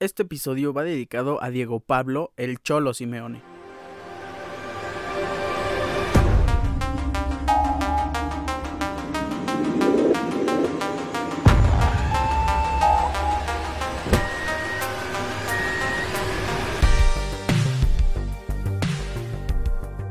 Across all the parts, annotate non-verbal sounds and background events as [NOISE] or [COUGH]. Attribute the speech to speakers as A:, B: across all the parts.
A: Este episodio va dedicado a Diego Pablo, el Cholo Simeone.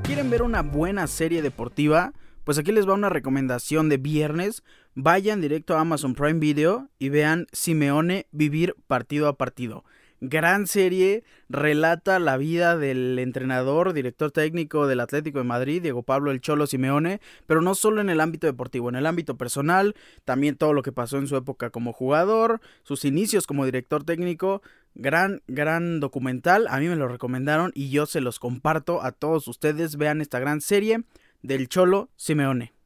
A: ¿Quieren ver una buena serie deportiva? Pues aquí les va una recomendación de viernes. Vayan directo a Amazon Prime Video y vean Simeone vivir partido a partido. Gran serie, relata la vida del entrenador, director técnico del Atlético de Madrid, Diego Pablo El Cholo Simeone, pero no solo en el ámbito deportivo, en el ámbito personal, también todo lo que pasó en su época como jugador, sus inicios como director técnico, Gran, gran documental. A mí me lo recomendaron y yo se los comparto a todos ustedes. Vean esta gran serie del Cholo Simeone.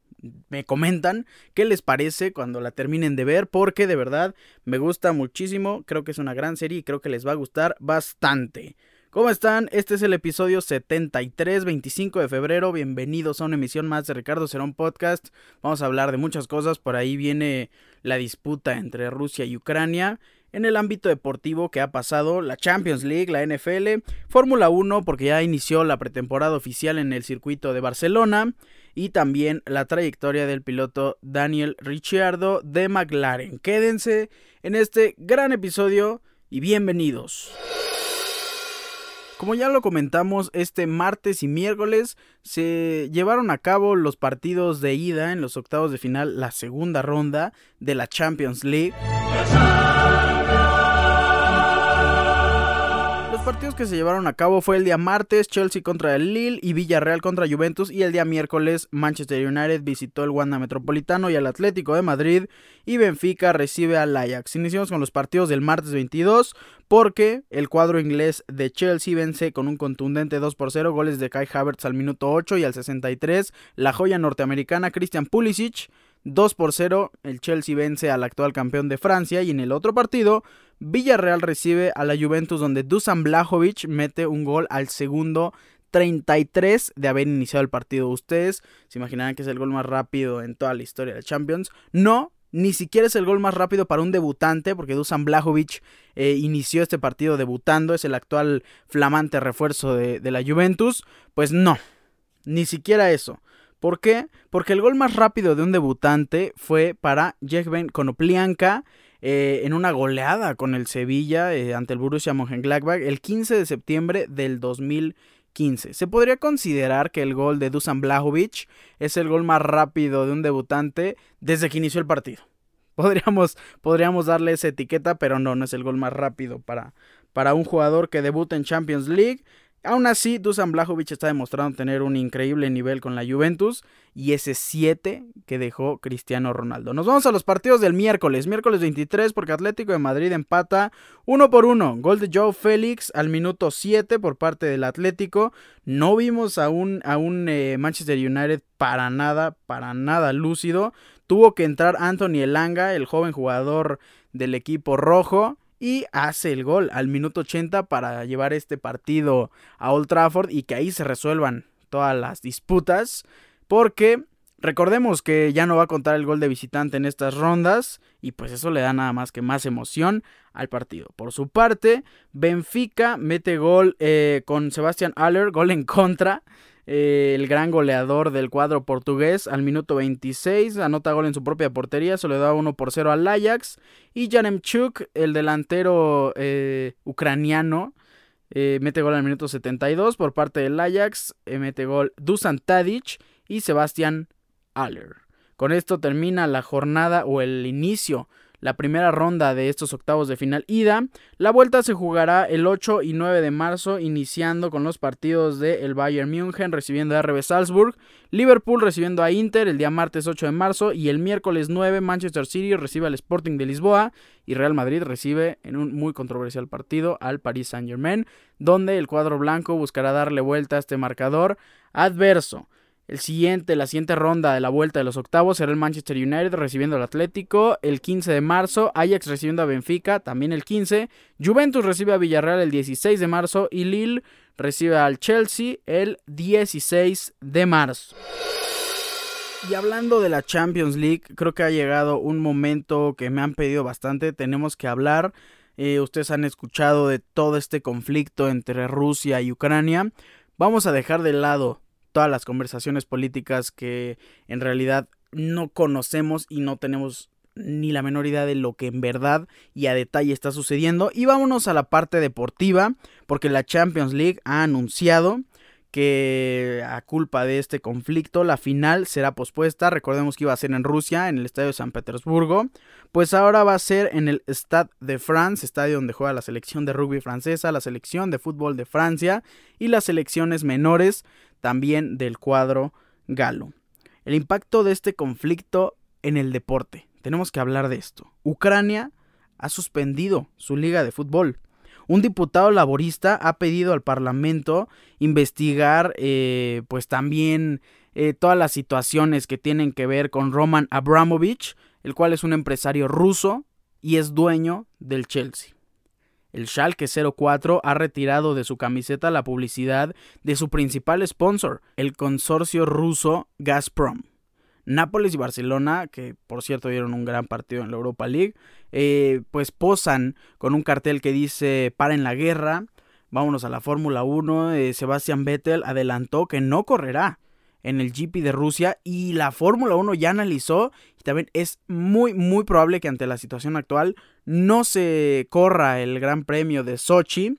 A: Me comentan qué les parece cuando la terminen de ver, porque de verdad me gusta muchísimo. Creo que es una gran serie y creo que les va a gustar bastante. ¿Cómo están? Este es el episodio 73, 25 de febrero. Bienvenidos a una emisión más de Ricardo Cerón Podcast. Vamos a hablar de muchas cosas. Por ahí viene la disputa entre Rusia y Ucrania en el ámbito deportivo que ha pasado la Champions League, la NFL, Fórmula 1 porque ya inició la pretemporada oficial en el circuito de Barcelona y también la trayectoria del piloto Daniel Ricciardo de McLaren. Quédense en este gran episodio y bienvenidos. Como ya lo comentamos, este martes y miércoles se llevaron a cabo los partidos de ida en los octavos de final, la segunda ronda de la Champions League. Partidos que se llevaron a cabo fue el día martes Chelsea contra el Lille y Villarreal contra Juventus y el día miércoles Manchester United visitó el Wanda Metropolitano y el Atlético de Madrid y Benfica recibe al Ajax. Iniciamos con los partidos del martes 22 porque el cuadro inglés de Chelsea vence con un contundente 2 por 0 goles de Kai Havertz al minuto 8 y al 63 la joya norteamericana Christian Pulisic 2 por 0 el Chelsea vence al actual campeón de Francia y en el otro partido Villarreal recibe a la Juventus donde Dusan Blajovic mete un gol al segundo 33 de haber iniciado el partido. Ustedes se imaginarán que es el gol más rápido en toda la historia de Champions. No, ni siquiera es el gol más rápido para un debutante, porque Dusan Blajovic eh, inició este partido debutando, es el actual flamante refuerzo de, de, la Juventus. Pues no, ni siquiera eso. ¿Por qué? Porque el gol más rápido de un debutante fue para Jekben Konoplianka eh, en una goleada con el Sevilla eh, ante el Borussia Mönchengladbach el 15 de septiembre del 2015. Se podría considerar que el gol de Dusan Blajovic es el gol más rápido de un debutante desde que inició el partido. [LAUGHS] Podríamos, podríamos darle esa etiqueta, pero no, no es el gol más rápido para, para un jugador que debuta en Champions League. Aún así, Dusan Blajovic está demostrando tener un increíble nivel con la Juventus y ese 7 que dejó Cristiano Ronaldo. Nos vamos a los partidos del miércoles, miércoles 23 porque Atlético de Madrid empata 1 por 1. Gol de Joe Félix al minuto 7 por parte del Atlético. No vimos a un, a un eh, Manchester United para nada, para nada lúcido. Tuvo que entrar Anthony Elanga, el joven jugador del equipo rojo y hace el gol al minuto 80 para llevar este partido a Old Trafford y que ahí se resuelvan todas las disputas porque recordemos que ya no va a contar el gol de visitante en estas rondas y pues eso le da nada más que más emoción al partido. Por su parte, Benfica mete gol eh, con Sebastián Aller, gol en contra eh, el gran goleador del cuadro portugués al minuto 26, anota gol en su propia portería, se le da 1 por 0 al Ajax. Y Chuk, el delantero eh, ucraniano, eh, mete gol al minuto 72 por parte del Ajax, mete gol Dusan Tadic y Sebastián Aller. Con esto termina la jornada o el inicio la primera ronda de estos octavos de final ida. La vuelta se jugará el 8 y 9 de marzo, iniciando con los partidos de el Bayern München recibiendo a RB Salzburg, Liverpool recibiendo a Inter el día martes 8 de marzo y el miércoles 9 Manchester City recibe al Sporting de Lisboa y Real Madrid recibe en un muy controversial partido al Paris Saint-Germain, donde el cuadro blanco buscará darle vuelta a este marcador adverso. El siguiente, la siguiente ronda de la vuelta de los octavos será el Manchester United recibiendo al Atlético el 15 de marzo, Ajax recibiendo a Benfica también el 15, Juventus recibe a Villarreal el 16 de marzo y Lille recibe al Chelsea el 16 de marzo. Y hablando de la Champions League, creo que ha llegado un momento que me han pedido bastante, tenemos que hablar eh, ustedes han escuchado de todo este conflicto entre Rusia y Ucrania. Vamos a dejar de lado todas las conversaciones políticas que en realidad no conocemos y no tenemos ni la menor idea de lo que en verdad y a detalle está sucediendo. Y vámonos a la parte deportiva, porque la Champions League ha anunciado que a culpa de este conflicto la final será pospuesta. Recordemos que iba a ser en Rusia, en el estadio de San Petersburgo. Pues ahora va a ser en el Stade de France, estadio donde juega la selección de rugby francesa, la selección de fútbol de Francia y las selecciones menores también del cuadro galo. El impacto de este conflicto en el deporte. Tenemos que hablar de esto. Ucrania ha suspendido su liga de fútbol. Un diputado laborista ha pedido al Parlamento investigar eh, pues también eh, todas las situaciones que tienen que ver con Roman Abramovich, el cual es un empresario ruso y es dueño del Chelsea. El Schalke 04 ha retirado de su camiseta la publicidad de su principal sponsor, el consorcio ruso Gazprom. Nápoles y Barcelona, que por cierto dieron un gran partido en la Europa League, eh, pues posan con un cartel que dice paren la guerra, vámonos a la Fórmula 1, eh, Sebastian Vettel adelantó que no correrá en el GP de Rusia y la Fórmula 1 ya analizó y también es muy muy probable que ante la situación actual no se corra el Gran Premio de Sochi.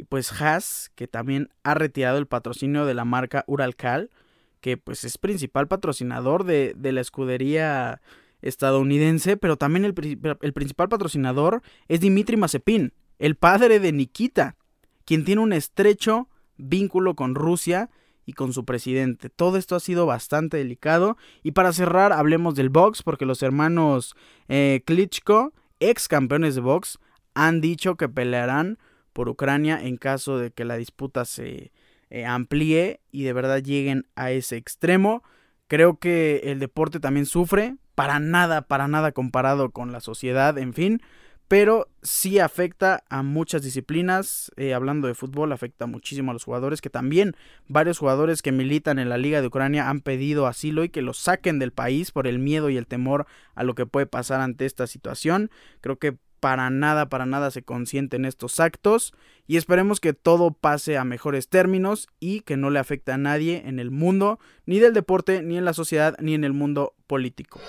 A: Y pues Haas que también ha retirado el patrocinio de la marca Uralcal que pues es principal patrocinador de, la escudería estadounidense, pero también el, el, principal patrocinador es Dimitri Mazepin, el padre de Nikita, quien tiene un estrecho vínculo con Rusia y con su presidente. Todo esto ha sido bastante delicado. Y para cerrar, hablemos del box, porque los hermanos eh, Klitschko, ex campeones de box, han dicho que pelearán por Ucrania en caso de que la disputa se, eh, amplíe y de verdad lleguen a ese extremo. Creo que el deporte también sufre, para nada, para nada comparado con la sociedad, en fin, pero sí afecta a muchas disciplinas. Eh, hablando de fútbol, afecta muchísimo a los jugadores, que también varios jugadores que militan en la Liga de Ucrania han pedido asilo y que los saquen del país por el miedo y el temor a lo que puede pasar ante esta situación. Creo que para nada, para nada se consienten estos actos y esperemos que todo pase a mejores términos y que no le afecte a nadie en el mundo, ni del deporte, ni en la sociedad, ni en el mundo político.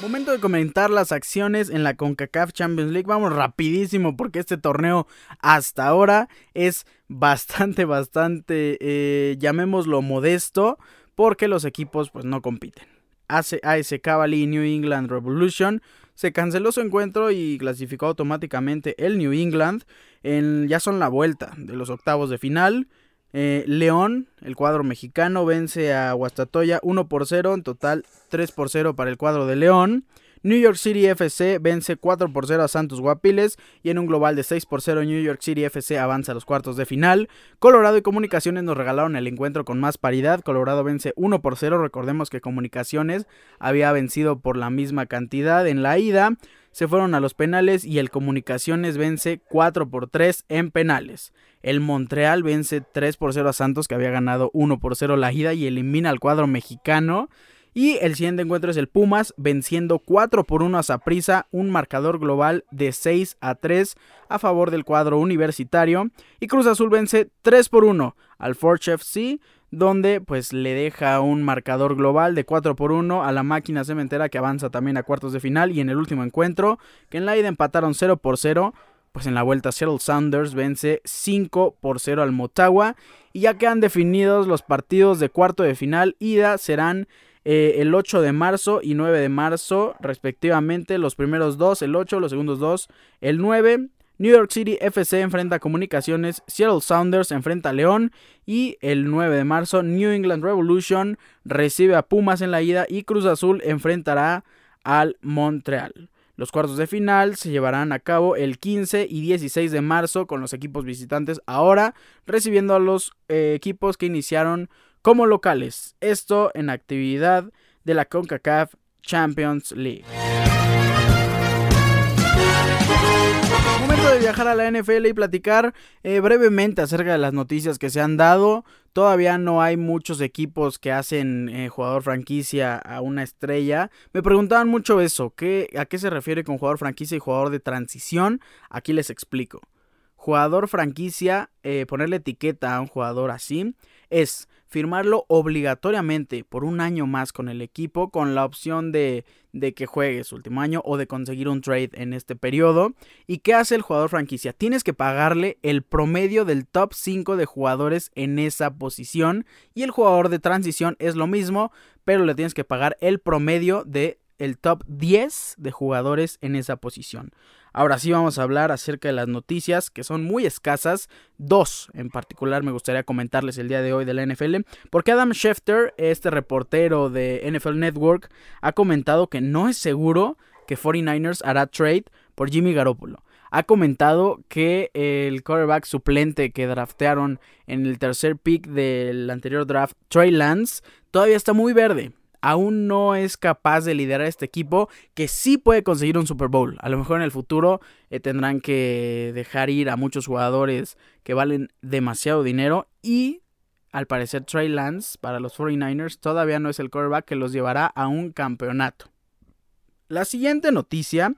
A: Momento de comentar las acciones en la CONCACAF Champions League. Vamos rapidísimo porque este torneo hasta ahora es bastante, bastante, eh, llamémoslo modesto, porque los equipos pues no compiten. AS Cavalry New England Revolution se canceló su encuentro y clasificó automáticamente el New England. En, ya son la vuelta de los octavos de final. Eh, León, el cuadro mexicano, vence a Guastatoya 1 por 0, en total 3 por 0 para el cuadro de León. New York City FC vence 4 por 0 a Santos Guapiles y en un global de 6 por 0 New York City FC avanza a los cuartos de final. Colorado y Comunicaciones nos regalaron el encuentro con más paridad. Colorado vence 1 por 0. Recordemos que Comunicaciones había vencido por la misma cantidad en la ida. Se fueron a los penales y el Comunicaciones vence 4 por 3 en penales. El Montreal vence 3 por 0 a Santos que había ganado 1 por 0 la ida y elimina al cuadro mexicano. Y el siguiente encuentro es el Pumas venciendo 4 por 1 a Saprissa, un marcador global de 6 a 3 a favor del cuadro universitario. Y Cruz Azul vence 3 por 1 al Forge FC, donde pues le deja un marcador global de 4 por 1 a la máquina cementera que avanza también a cuartos de final. Y en el último encuentro, que en la ida empataron 0 por 0, pues en la vuelta Seattle Sounders vence 5 por 0 al Motagua. Y ya quedan definidos los partidos de cuarto de final, ida serán eh, el 8 de marzo y 9 de marzo respectivamente. Los primeros dos, el 8, los segundos dos, el 9. New York City FC enfrenta a Comunicaciones, Seattle Sounders enfrenta a León y el 9 de marzo New England Revolution recibe a Pumas en la ida y Cruz Azul enfrentará al Montreal. Los cuartos de final se llevarán a cabo el 15 y 16 de marzo con los equipos visitantes ahora recibiendo a los eh, equipos que iniciaron como locales. Esto en actividad de la CONCACAF Champions League. Momento de viajar a la NFL y platicar eh, brevemente acerca de las noticias que se han dado. Todavía no hay muchos equipos que hacen eh, jugador franquicia a una estrella. Me preguntaban mucho eso, ¿qué, ¿a qué se refiere con jugador franquicia y jugador de transición? Aquí les explico. Jugador franquicia, eh, ponerle etiqueta a un jugador así, es firmarlo obligatoriamente por un año más con el equipo con la opción de, de, que juegue su último año o de conseguir un trade en este periodo. ¿Y qué hace el jugador franquicia? Tienes que pagarle el promedio del top 5 de jugadores en esa posición y el jugador de transición es lo mismo, pero le tienes que pagar el promedio de el top 10 de jugadores en esa posición. Ahora sí vamos a hablar acerca de las noticias que son muy escasas. Dos en particular me gustaría comentarles el día de hoy de la NFL. Porque Adam Schefter, este reportero de NFL Network, ha comentado que no es seguro que 49ers hará trade por Jimmy Garoppolo. Ha comentado que el quarterback suplente que draftearon en el tercer pick del anterior draft, Trey Lance, todavía está muy verde aún no es capaz de liderar este equipo que sí puede conseguir un Super Bowl. A lo mejor en el futuro eh, tendrán que dejar ir a muchos jugadores que valen demasiado dinero y al parecer Trey Lance para los 49ers todavía no es el quarterback que los llevará a un campeonato. La siguiente noticia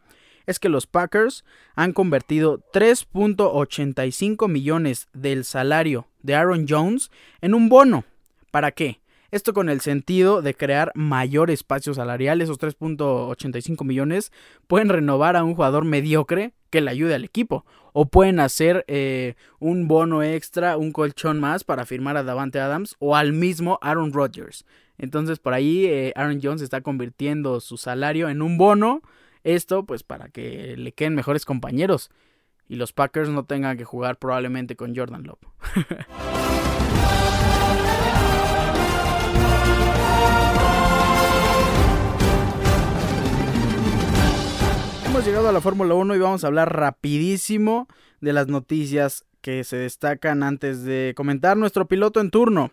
A: es que los Packers han convertido 3.85 millones del salario de Aaron Jones en un bono. ¿Para qué? Esto con el sentido de crear mayor espacio salarial. Esos 3.85 millones pueden renovar a un jugador mediocre que le ayude al equipo. O pueden hacer eh, un bono extra, un colchón más para firmar a Davante Adams o al mismo Aaron Rodgers. Entonces por ahí eh, Aaron Jones está convirtiendo su salario en un bono. Esto pues para que le queden mejores compañeros. Y los Packers no tengan que jugar probablemente con Jordan Love. [LAUGHS] llegado a la Fórmula 1 y vamos a hablar rapidísimo de las noticias que se destacan antes de comentar nuestro piloto en turno.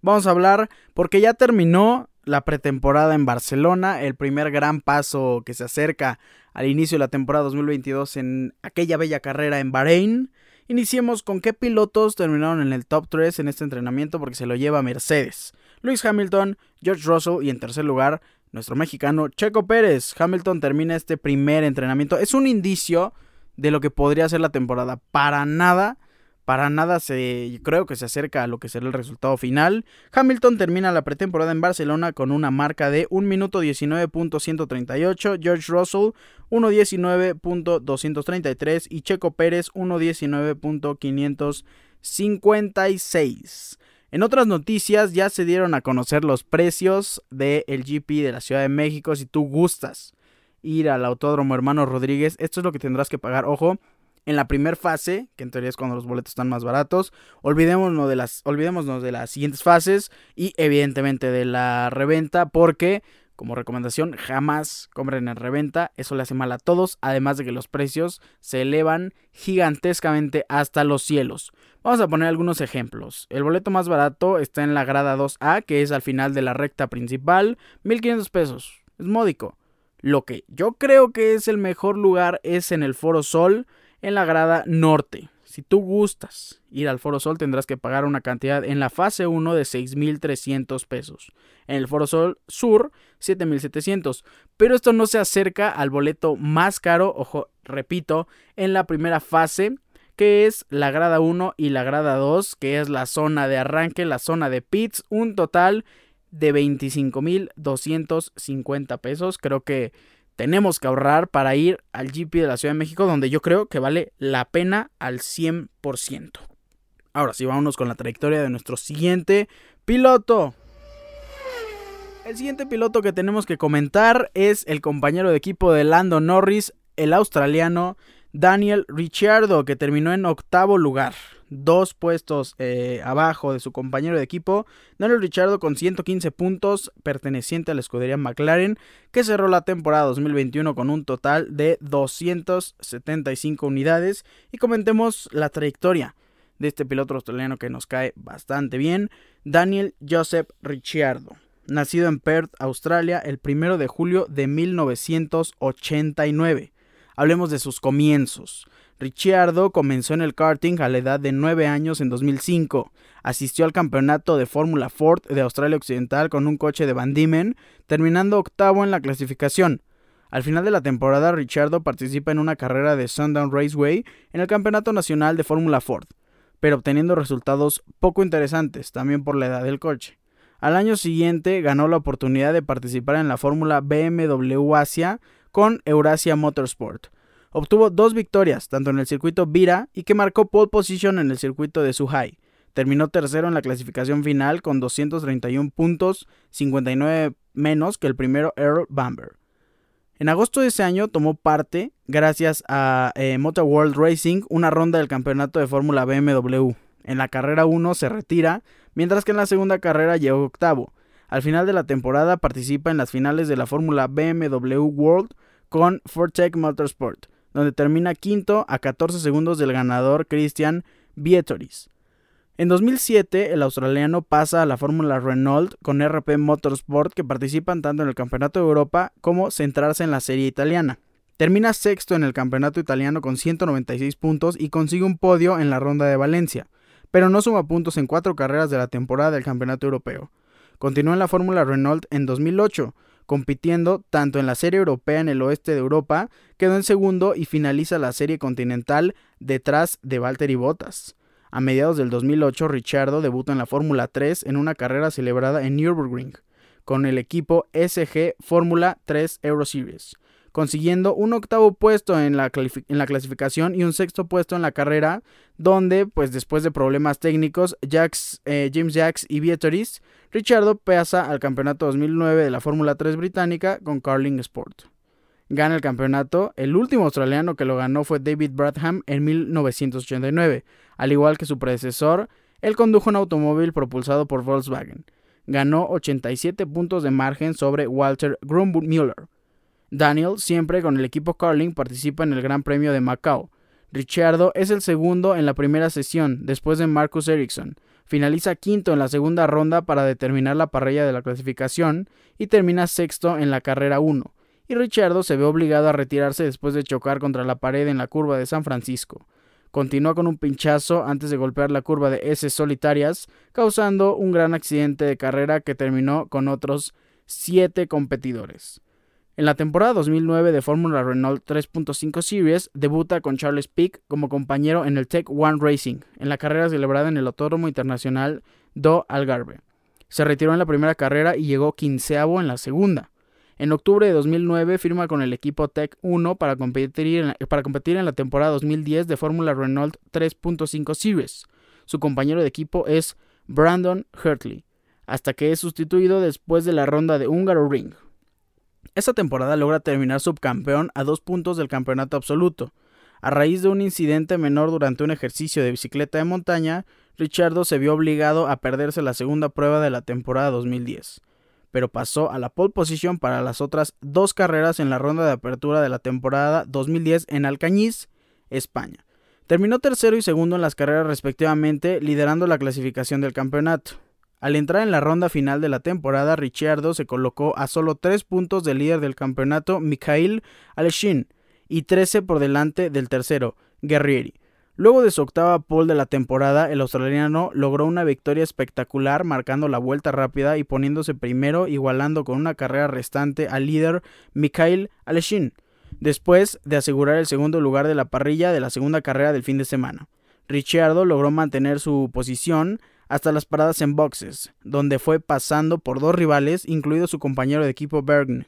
A: Vamos a hablar porque ya terminó la pretemporada en Barcelona, el primer gran paso que se acerca al inicio de la temporada 2022 en aquella bella carrera en Bahrein. Iniciemos con qué pilotos terminaron en el top 3 en este entrenamiento porque se lo lleva Mercedes. Luis Hamilton, George Russell y en tercer lugar nuestro mexicano Checo Pérez. Hamilton termina este primer entrenamiento. Es un indicio de lo que podría ser la temporada. Para nada, para nada se creo que se acerca a lo que será el resultado final. Hamilton termina la pretemporada en Barcelona con una marca de 1 minuto 19.138, George Russell 1.19.233 y Checo Pérez 1.19.556. En otras noticias ya se dieron a conocer los precios del GP de la Ciudad de México. Si tú gustas ir al Autódromo Hermano Rodríguez, esto es lo que tendrás que pagar. Ojo, en la primera fase, que en teoría es cuando los boletos están más baratos, olvidémonos de las, olvidémonos de las siguientes fases y evidentemente de la reventa porque como recomendación, jamás compren en reventa, eso le hace mal a todos, además de que los precios se elevan gigantescamente hasta los cielos. Vamos a poner algunos ejemplos. El boleto más barato está en la grada 2A, que es al final de la recta principal, 1500 pesos, es módico. Lo que yo creo que es el mejor lugar es en el Foro Sol, en la grada norte. Si tú gustas ir al Foro Sol, tendrás que pagar una cantidad en la fase 1 de 6.300 pesos. En el Foro Sol Sur, 7.700. Pero esto no se acerca al boleto más caro, ojo, repito, en la primera fase, que es la grada 1 y la grada 2, que es la zona de arranque, la zona de pits, un total de 25.250 pesos. Creo que tenemos que ahorrar para ir al GP de la Ciudad de México, donde yo creo que vale la pena al 100%. Ahora sí, vámonos con la trayectoria de nuestro siguiente piloto. El siguiente piloto que tenemos que comentar es el compañero de equipo de Lando Norris, el australiano Daniel Ricciardo, que terminó en octavo lugar dos puestos eh, abajo de su compañero de equipo, Daniel Richardo con 115 puntos, perteneciente a la escudería McLaren, que cerró la temporada 2021 con un total de 275 unidades. Y comentemos la trayectoria de este piloto australiano que nos cae bastante bien, Daniel Joseph Ricciardo. Nacido en Perth, Australia, el primero de julio de 1989. Hablemos de sus comienzos. Ricciardo comenzó en el karting a la edad de 9 años en 2005. Asistió al campeonato de Fórmula Ford de Australia Occidental con un coche de Van Diemen, terminando octavo en la clasificación. Al final de la temporada, Ricciardo participa en una carrera de Sundown Raceway en el Campeonato Nacional de Fórmula Ford, pero obteniendo resultados poco interesantes, también por la edad del coche. Al año siguiente ganó la oportunidad de participar en la Fórmula BMW Asia con Eurasia Motorsport. Obtuvo dos victorias, tanto en el circuito Vira y que marcó pole position en el circuito de Suhai. Terminó tercero en la clasificación final con 231 puntos, 59 menos que el primero Earl Bamber. En agosto de ese año tomó parte, gracias a eh, Motor World Racing, una ronda del campeonato de Fórmula BMW. En la carrera 1 se retira, mientras que en la segunda carrera llegó octavo. Al final de la temporada participa en las finales de la Fórmula BMW World con Fortec Motorsport, donde termina quinto a 14 segundos del ganador Christian Vietoris. En 2007, el australiano pasa a la Fórmula Renault con RP Motorsport que participan tanto en el Campeonato de Europa como centrarse en la serie italiana. Termina sexto en el Campeonato italiano con 196 puntos y consigue un podio en la ronda de Valencia, pero no suma puntos en cuatro carreras de la temporada del Campeonato Europeo. Continúa en la Fórmula Renault en 2008, compitiendo tanto en la Serie Europea en el oeste de Europa, quedó en segundo y finaliza la Serie Continental detrás de Valtteri Bottas. A mediados del 2008, Richardo debuta en la Fórmula 3 en una carrera celebrada en Nürburgring con el equipo SG Fórmula 3 Euro Series, consiguiendo un octavo puesto en la, clasificación y un sexto puesto en la carrera, donde, pues después de problemas técnicos, eh, James Jacks y Vietoris, Richardo pasa al campeonato 2009 de la Fórmula 3 británica con Carling Sport gana el campeonato. El último australiano que lo ganó fue David Bradham en 1989. Al igual que su predecesor, él condujo un automóvil propulsado por Volkswagen. Ganó 87 puntos de margen sobre Walter Grumbull-Müller. Daniel, siempre con el equipo Carling, participa en el Gran Premio de Macao. Ricciardo es el segundo en la primera sesión, después de Marcus Ericsson. Finaliza quinto en la segunda ronda para determinar la parrilla de la clasificación y termina sexto en la carrera 1 y Richardo se ve obligado a retirarse después de chocar contra la pared en la curva de San Francisco. Continúa con un pinchazo antes de golpear la curva de S solitarias, causando un gran accidente de carrera que terminó con otros siete competidores. En la temporada 2009 de Fórmula Renault 3.5 Series, debuta con Charles Pick como compañero en el Tech One Racing, en la carrera celebrada en el Autódromo Internacional do Algarve. Se retiró en la primera carrera y llegó quinceavo en la segunda. En octubre de 2009 firma con el equipo Tech 1 para competir en la, para competir en la temporada 2010 de Fórmula Renault 3.5 Series. Su compañero de equipo es Brandon Hurtley, hasta que es sustituido después de la ronda de Húngaro Ring. Esta temporada logra terminar subcampeón a dos puntos del campeonato absoluto. A raíz de un incidente menor durante un ejercicio de bicicleta de montaña, Richardo se vio obligado a perderse la segunda prueba de la temporada 2010 pero pasó a la pole position para las otras dos carreras en la ronda de apertura de la temporada 2010 en Alcañiz, España. Terminó tercero y segundo en las carreras respectivamente, liderando la clasificación del campeonato. Al entrar en la ronda final de la temporada, Ricciardo se colocó a solo tres puntos del líder del campeonato, Mikhail Aleshin, y 13 por delante del tercero, Guerrieri. Luego de su octava pole de la temporada, el australiano logró una victoria espectacular marcando la vuelta rápida y poniéndose primero igualando con una carrera restante al líder Mikhail Aleshin, después de asegurar el segundo lugar de la parrilla de la segunda carrera del fin de semana. Ricciardo logró mantener su posición hasta las paradas en boxes, donde fue pasando por dos rivales, incluido su compañero de equipo Bergn.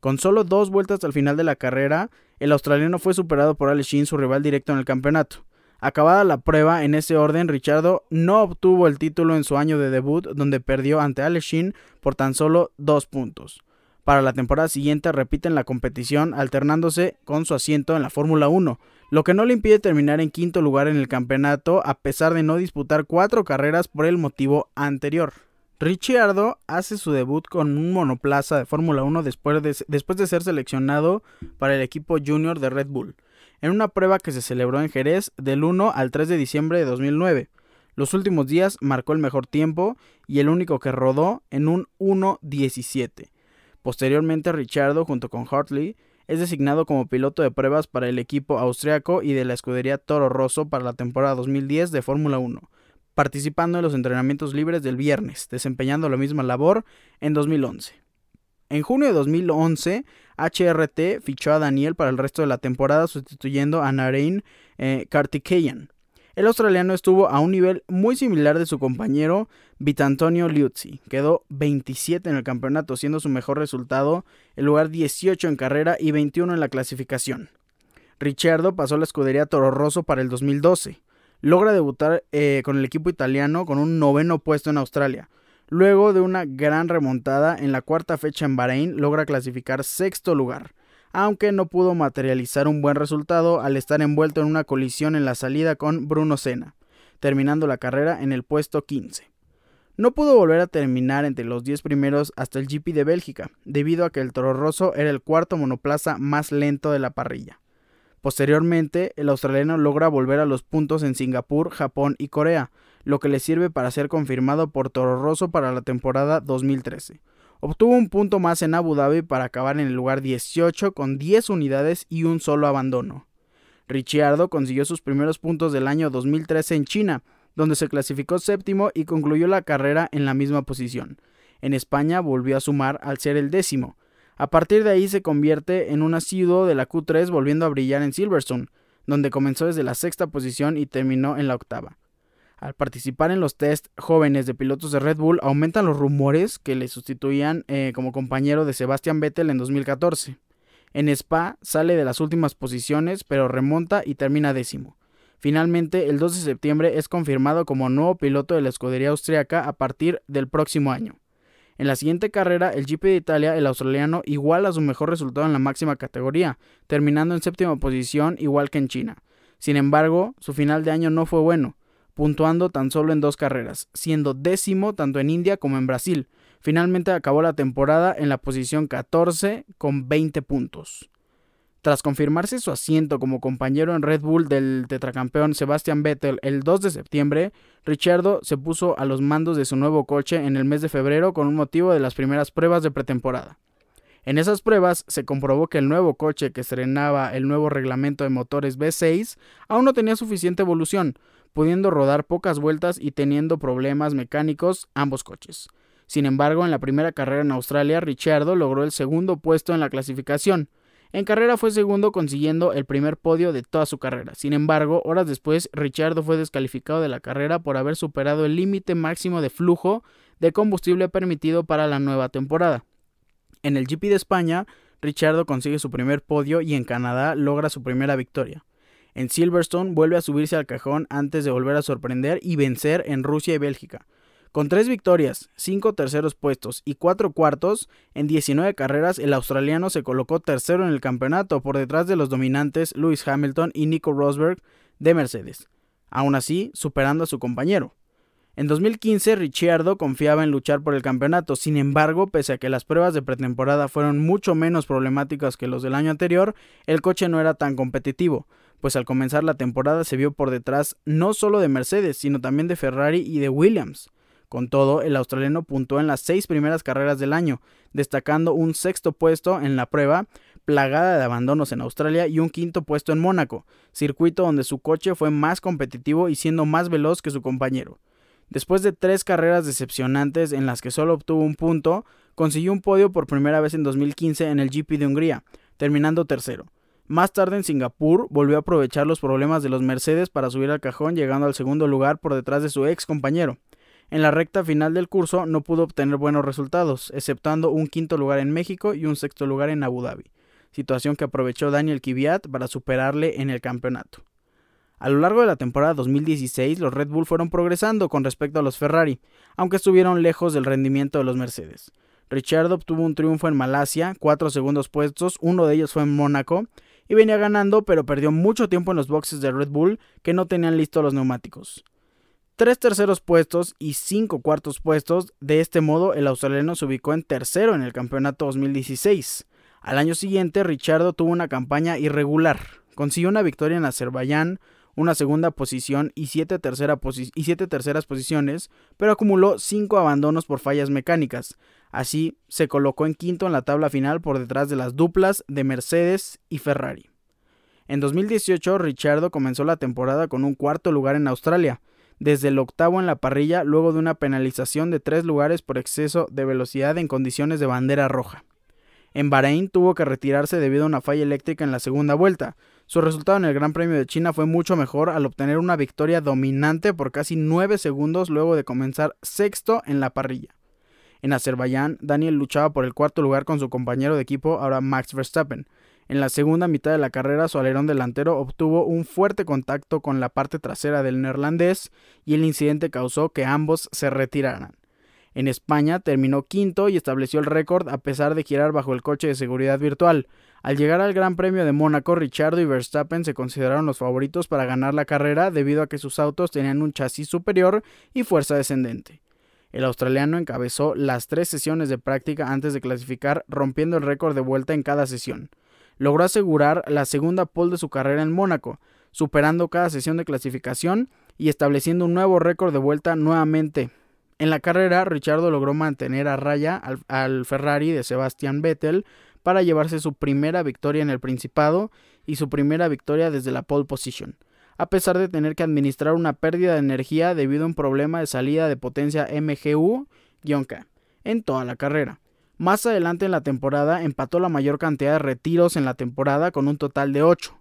A: Con solo dos vueltas al final de la carrera, el australiano fue superado por Aleshin, su rival directo en el campeonato. Acabada la prueba en ese orden, Richardo no obtuvo el título en su año de debut, donde perdió ante Aleshin por tan solo dos puntos. Para la temporada siguiente repiten la competición alternándose con su asiento en la Fórmula 1, lo que no le impide terminar en quinto lugar en el campeonato a pesar de no disputar cuatro carreras por el motivo anterior. Ricciardo hace su debut con un monoplaza de Fórmula 1 después de, después de ser seleccionado para el equipo junior de Red Bull en una prueba que se celebró en Jerez del 1 al 3 de diciembre de 2009. Los últimos días marcó el mejor tiempo y el único que rodó en un 1.17. Posteriormente, Richardo, junto con Hartley, es designado como piloto de pruebas para el equipo austriaco y de la escudería Toro Rosso para la temporada 2010 de Fórmula 1, participando en los entrenamientos libres del viernes, desempeñando la misma labor en 2011. En junio de 2011, HRT fichó a Daniel para el resto de la temporada sustituyendo a Narain eh, Kartikeyan. El australiano estuvo a un nivel muy similar de su compañero Vitantonio Liuzzi. Quedó 27 en el campeonato, siendo su mejor resultado el lugar 18 en carrera y 21 en la clasificación. Ricciardo pasó la escudería Toro Rosso para el 2012. Logra debutar eh, con el equipo italiano con un noveno puesto en Australia. Luego de una gran remontada en la cuarta fecha en Bahrein, logra clasificar sexto lugar aunque no pudo materializar un buen resultado al estar envuelto en una colisión en la salida con Bruno Senna, terminando la carrera en el puesto 15. No pudo volver a terminar entre los 10 primeros hasta el GP de Bélgica, debido a que el Toro Rosso era el cuarto monoplaza más lento de la parrilla. Posteriormente, el australiano logra volver a los puntos en Singapur, Japón y Corea, lo que le sirve para ser confirmado por Toro Rosso para la temporada 2013. Obtuvo un punto más en Abu Dhabi para acabar en el lugar 18 con 10 unidades y un solo abandono. Ricciardo consiguió sus primeros puntos del año 2013 en China, donde se clasificó séptimo y concluyó la carrera en la misma posición. En España volvió a sumar al ser el décimo. A partir de ahí se convierte en un asiduo de la Q3 volviendo a brillar en Silverstone, donde comenzó desde la sexta posición y terminó en la octava. Al participar en los test jóvenes de pilotos de Red Bull, aumentan los rumores que le sustituían eh, como compañero de Sebastian Vettel en 2014. En Spa sale de las últimas posiciones, pero remonta y termina décimo. Finalmente, el 2 de septiembre es confirmado como nuevo piloto de la escudería austriaca a partir del próximo año. En la siguiente carrera, el GP de Italia, el australiano iguala su mejor resultado en la máxima categoría, terminando en séptima posición igual que en China. Sin embargo, su final de año no fue bueno puntuando tan solo en dos carreras, siendo décimo tanto en India como en Brasil. Finalmente acabó la temporada en la posición 14 con 20 puntos. Tras confirmarse su asiento como compañero en Red Bull del tetracampeón Sebastian Vettel el 2 de septiembre, Richardo se puso a los mandos de su nuevo coche en el mes de febrero con un motivo de las primeras pruebas de pretemporada. En esas pruebas se comprobó que el nuevo coche que estrenaba el nuevo reglamento de motores V6 aún no tenía suficiente evolución, pudiendo rodar pocas vueltas y teniendo problemas mecánicos ambos coches. Sin embargo, en la primera carrera en Australia, Ricciardo logró el segundo puesto en la clasificación. En carrera fue segundo consiguiendo el primer podio de toda su carrera. Sin embargo, horas después, Ricciardo fue descalificado de la carrera por haber superado el límite máximo de flujo de combustible permitido para la nueva temporada. En el GP de España, Ricciardo consigue su primer podio y en Canadá logra su primera victoria. En Silverstone vuelve a subirse al cajón antes de volver a sorprender y vencer en Rusia y Bélgica. Con tres victorias, cinco terceros puestos y cuatro cuartos, en 19 carreras el australiano se colocó tercero en el campeonato por detrás de los dominantes Lewis Hamilton y Nico Rosberg de Mercedes, aún así superando a su compañero. En 2015 Ricciardo confiaba en luchar por el campeonato, sin embargo, pese a que las pruebas de pretemporada fueron mucho menos problemáticas que los del año anterior, el coche no era tan competitivo, pues al comenzar la temporada se vio por detrás no solo de Mercedes, sino también de Ferrari y de Williams. Con todo, el australiano puntuó en las seis primeras carreras del año, destacando un sexto puesto en la prueba, plagada de abandonos en Australia y un quinto puesto en Mónaco, circuito donde su coche fue más competitivo y siendo más veloz que su compañero. Después de tres carreras decepcionantes en las que solo obtuvo un punto, consiguió un podio por primera vez en 2015 en el GP de Hungría, terminando tercero. Más tarde en Singapur volvió a aprovechar los problemas de los Mercedes para subir al cajón llegando al segundo lugar por detrás de su ex compañero. En la recta final del curso no pudo obtener buenos resultados, exceptuando un quinto lugar en México y un sexto lugar en Abu Dhabi, situación que aprovechó Daniel Kvyat para superarle en el campeonato. A lo largo de la temporada 2016, los Red Bull fueron progresando con respecto a los Ferrari, aunque estuvieron lejos del rendimiento de los Mercedes. Richard obtuvo un triunfo en Malasia, cuatro segundos puestos, uno de ellos fue en Mónaco, y venía ganando, pero perdió mucho tiempo en los boxes de Red Bull que no tenían listos los neumáticos. Tres terceros puestos y cinco cuartos puestos, de este modo el australiano se ubicó en tercero en el campeonato 2016. Al año siguiente, Richardo tuvo una campaña irregular. Consiguió una victoria en Azerbaiyán, una segunda posición y siete, siete terceras posiciones, pero acumuló cinco abandonos por fallas mecánicas. Así se colocó en quinto en la tabla final por detrás de las duplas de Mercedes y Ferrari. En 2018, Richardo comenzó la temporada con un cuarto lugar en Australia, desde el octavo en la parrilla luego de una penalización de tres lugares por exceso de velocidad en condiciones de bandera roja. En Bahrein tuvo que retirarse debido a una falla eléctrica en la segunda vuelta. Su resultado en el Gran Premio de China fue mucho mejor al obtener una victoria dominante por casi nueve segundos luego de comenzar sexto en la parrilla. En Azerbaiyán, Daniel luchaba por el cuarto lugar con su compañero de equipo, ahora Max Verstappen. En la segunda mitad de la carrera, su alerón delantero obtuvo un fuerte contacto con la parte trasera del neerlandés y el incidente causó que ambos se retiraran. En España terminó quinto y estableció el récord a pesar de girar bajo el coche de seguridad virtual. Al llegar al Gran Premio de Mónaco, Richardo y Verstappen se consideraron los favoritos para ganar la carrera debido a que sus autos tenían un chasis superior y fuerza descendente. El australiano encabezó las tres sesiones de práctica antes de clasificar, rompiendo el récord de vuelta en cada sesión logró asegurar la segunda pole de su carrera en Mónaco, superando cada sesión de clasificación y estableciendo un nuevo récord de vuelta nuevamente. En la carrera, Richardo logró mantener a raya al, Ferrari de Sebastian Vettel para llevarse su primera victoria en el Principado y su primera victoria desde la pole position, a pesar de tener que administrar una pérdida de energía debido a un problema de salida de potencia MGU-K en toda la carrera. Más adelante en la temporada empató la mayor cantidad de retiros en la temporada con un total de 8.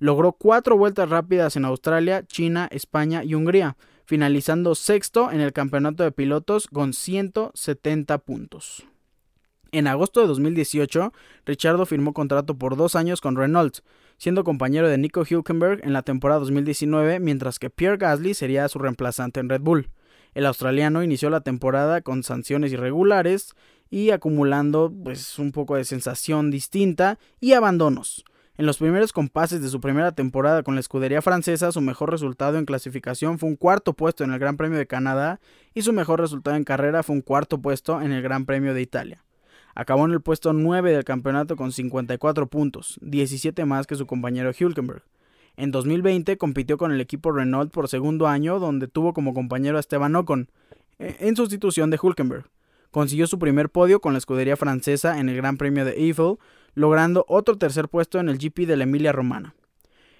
A: Logró cuatro vueltas rápidas en Australia, China, España y Hungría, finalizando sexto en el campeonato de pilotos con 170 puntos. En agosto de 2018, Richardo firmó contrato por dos años con Renault, siendo compañero de Nico Hülkenberg en la temporada 2019, mientras que Pierre Gasly sería su reemplazante en Red Bull. El australiano inició la temporada con sanciones irregulares y acumulando pues un poco de sensación distinta y abandonos. En los primeros compases de su primera temporada con la escudería francesa, su mejor resultado en clasificación fue un cuarto puesto en el Gran Premio de Canadá y su mejor resultado en carrera fue un cuarto puesto en el Gran Premio de Italia. Acabó en el puesto 9 del campeonato con 54 puntos, 17 más que su compañero Hülkenberg. En 2020 compitió con el equipo Renault por segundo año, donde tuvo como compañero a Esteban Ocon, e, en sustitución de Hülkenberg. Consiguió su primer podio con la escudería francesa en el Gran Premio de Eiffel, logrando otro tercer puesto en el GP de la Emilia Romana.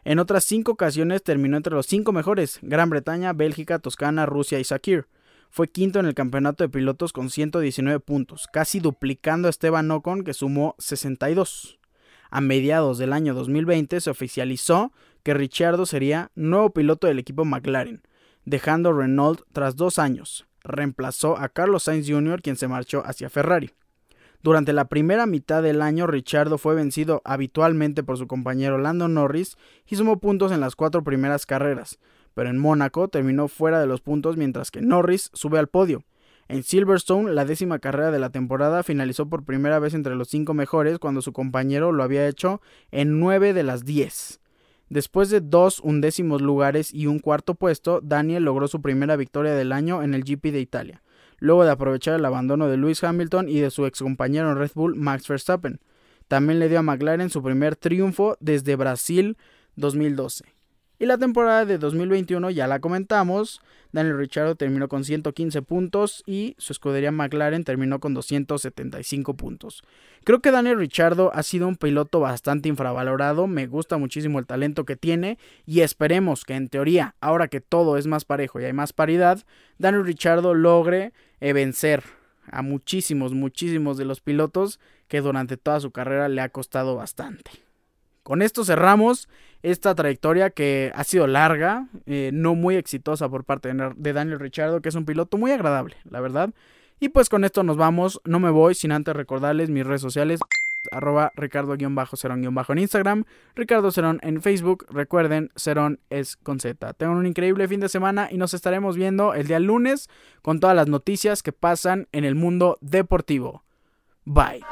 A: En otras cinco ocasiones terminó entre los cinco mejores, Gran Bretaña, Bélgica, Toscana, Rusia y Sakir. Fue quinto en el campeonato de pilotos con 119 puntos, casi duplicando a Esteban Ocon que sumó 62. A mediados del año 2020 se oficializó que Ricciardo sería nuevo piloto del equipo McLaren, dejando Renault tras dos años reemplazó a Carlos Sainz Jr., quien se marchó hacia Ferrari. Durante la primera mitad del año, Richardo fue vencido habitualmente por su compañero Lando Norris y sumó puntos en las cuatro primeras carreras, pero en Mónaco terminó fuera de los puntos mientras que Norris sube al podio. En Silverstone, la décima carrera de la temporada finalizó por primera vez entre los cinco mejores cuando su compañero lo había hecho en nueve de las diez. Después de dos undécimos lugares y un cuarto puesto, Daniel logró su primera victoria del año en el GP de Italia, luego de aprovechar el abandono de Lewis Hamilton y de su excompañero en Red Bull Max Verstappen. También le dio a McLaren su primer triunfo desde Brasil 2012. Y la temporada de 2021 ya la comentamos. Daniel Ricciardo terminó con 115 puntos y su escudería McLaren terminó con 275 puntos. Creo que Daniel Ricciardo ha sido un piloto bastante infravalorado. Me gusta muchísimo el talento que tiene y esperemos que en teoría, ahora que todo es más parejo y hay más paridad, Daniel Ricciardo logre eh, vencer a muchísimos, muchísimos de los pilotos que durante toda su carrera le ha costado bastante. Con esto cerramos esta trayectoria que ha sido larga, eh, no muy exitosa por parte de Daniel Richardo, que es un piloto muy agradable, la verdad. Y pues con esto nos vamos, no me voy sin antes recordarles mis redes sociales arroba ricardo-cerón- en Instagram, Ricardo Cerón en Facebook. Recuerden, Cerón es con Z. Tengan un increíble fin de semana y nos estaremos viendo el día lunes con todas las noticias que pasan en el mundo deportivo. Bye.